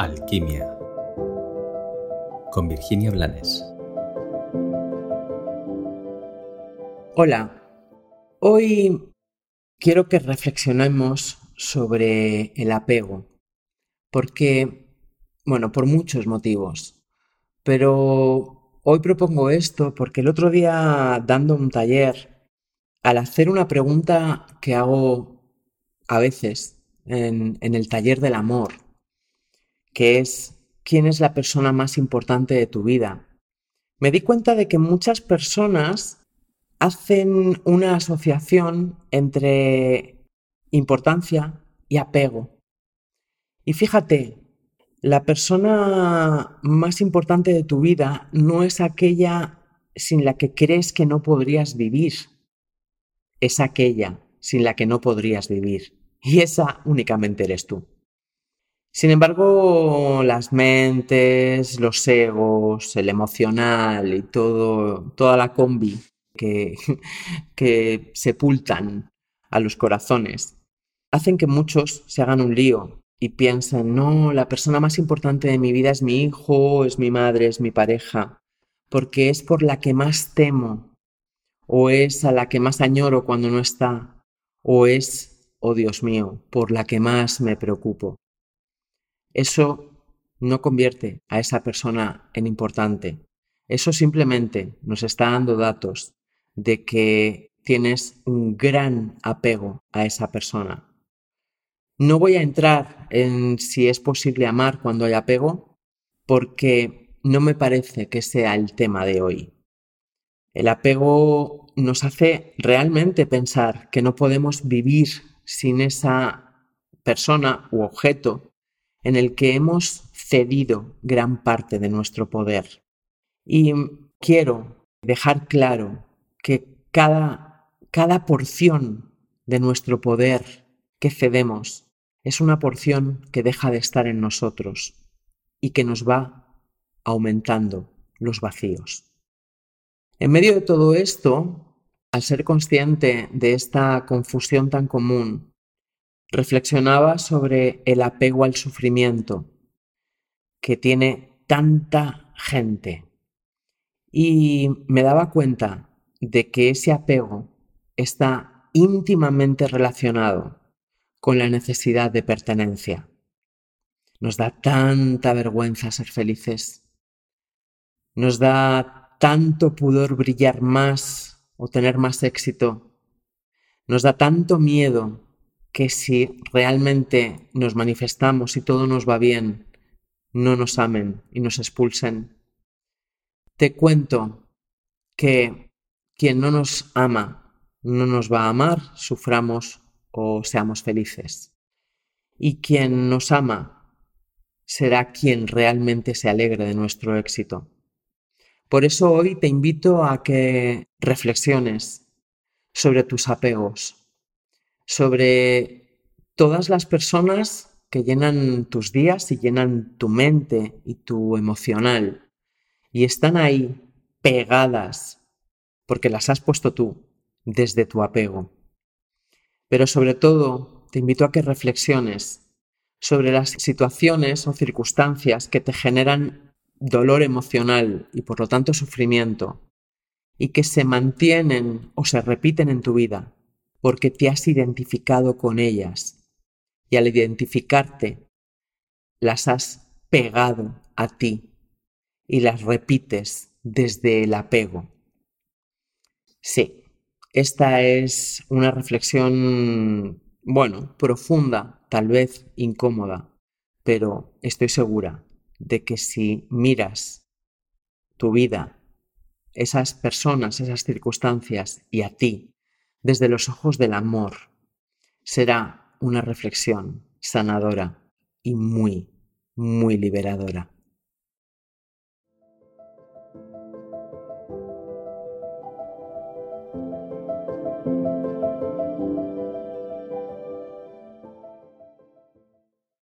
Alquimia con Virginia Blanes. Hola, hoy quiero que reflexionemos sobre el apego, porque, bueno, por muchos motivos, pero hoy propongo esto porque el otro día dando un taller, al hacer una pregunta que hago a veces en, en el taller del amor, que es quién es la persona más importante de tu vida, me di cuenta de que muchas personas hacen una asociación entre importancia y apego. Y fíjate, la persona más importante de tu vida no es aquella sin la que crees que no podrías vivir, es aquella sin la que no podrías vivir. Y esa únicamente eres tú. Sin embargo, las mentes, los egos, el emocional y todo, toda la combi que, que sepultan a los corazones hacen que muchos se hagan un lío y piensen, no, la persona más importante de mi vida es mi hijo, es mi madre, es mi pareja, porque es por la que más temo, o es a la que más añoro cuando no está, o es, oh Dios mío, por la que más me preocupo. Eso no convierte a esa persona en importante. Eso simplemente nos está dando datos de que tienes un gran apego a esa persona. No voy a entrar en si es posible amar cuando hay apego, porque no me parece que sea el tema de hoy. El apego nos hace realmente pensar que no podemos vivir sin esa persona u objeto en el que hemos cedido gran parte de nuestro poder. Y quiero dejar claro que cada, cada porción de nuestro poder que cedemos es una porción que deja de estar en nosotros y que nos va aumentando los vacíos. En medio de todo esto, al ser consciente de esta confusión tan común reflexionaba sobre el apego al sufrimiento que tiene tanta gente y me daba cuenta de que ese apego está íntimamente relacionado con la necesidad de pertenencia. Nos da tanta vergüenza ser felices. Nos da tanto pudor brillar más o tener más éxito. Nos da tanto miedo que si realmente nos manifestamos y todo nos va bien, no nos amen y nos expulsen. Te cuento que quien no nos ama no nos va a amar, suframos o seamos felices. Y quien nos ama será quien realmente se alegre de nuestro éxito. Por eso hoy te invito a que reflexiones sobre tus apegos, sobre todas las personas que llenan tus días y llenan tu mente y tu emocional y están ahí pegadas porque las has puesto tú desde tu apego. Pero sobre todo te invito a que reflexiones sobre las situaciones o circunstancias que te generan dolor emocional y por lo tanto sufrimiento y que se mantienen o se repiten en tu vida porque te has identificado con ellas y al identificarte las has pegado a ti y las repites desde el apego. Sí, esta es una reflexión, bueno, profunda, tal vez incómoda, pero estoy segura de que si miras tu vida, esas personas, esas circunstancias y a ti desde los ojos del amor. Será una reflexión sanadora y muy, muy liberadora.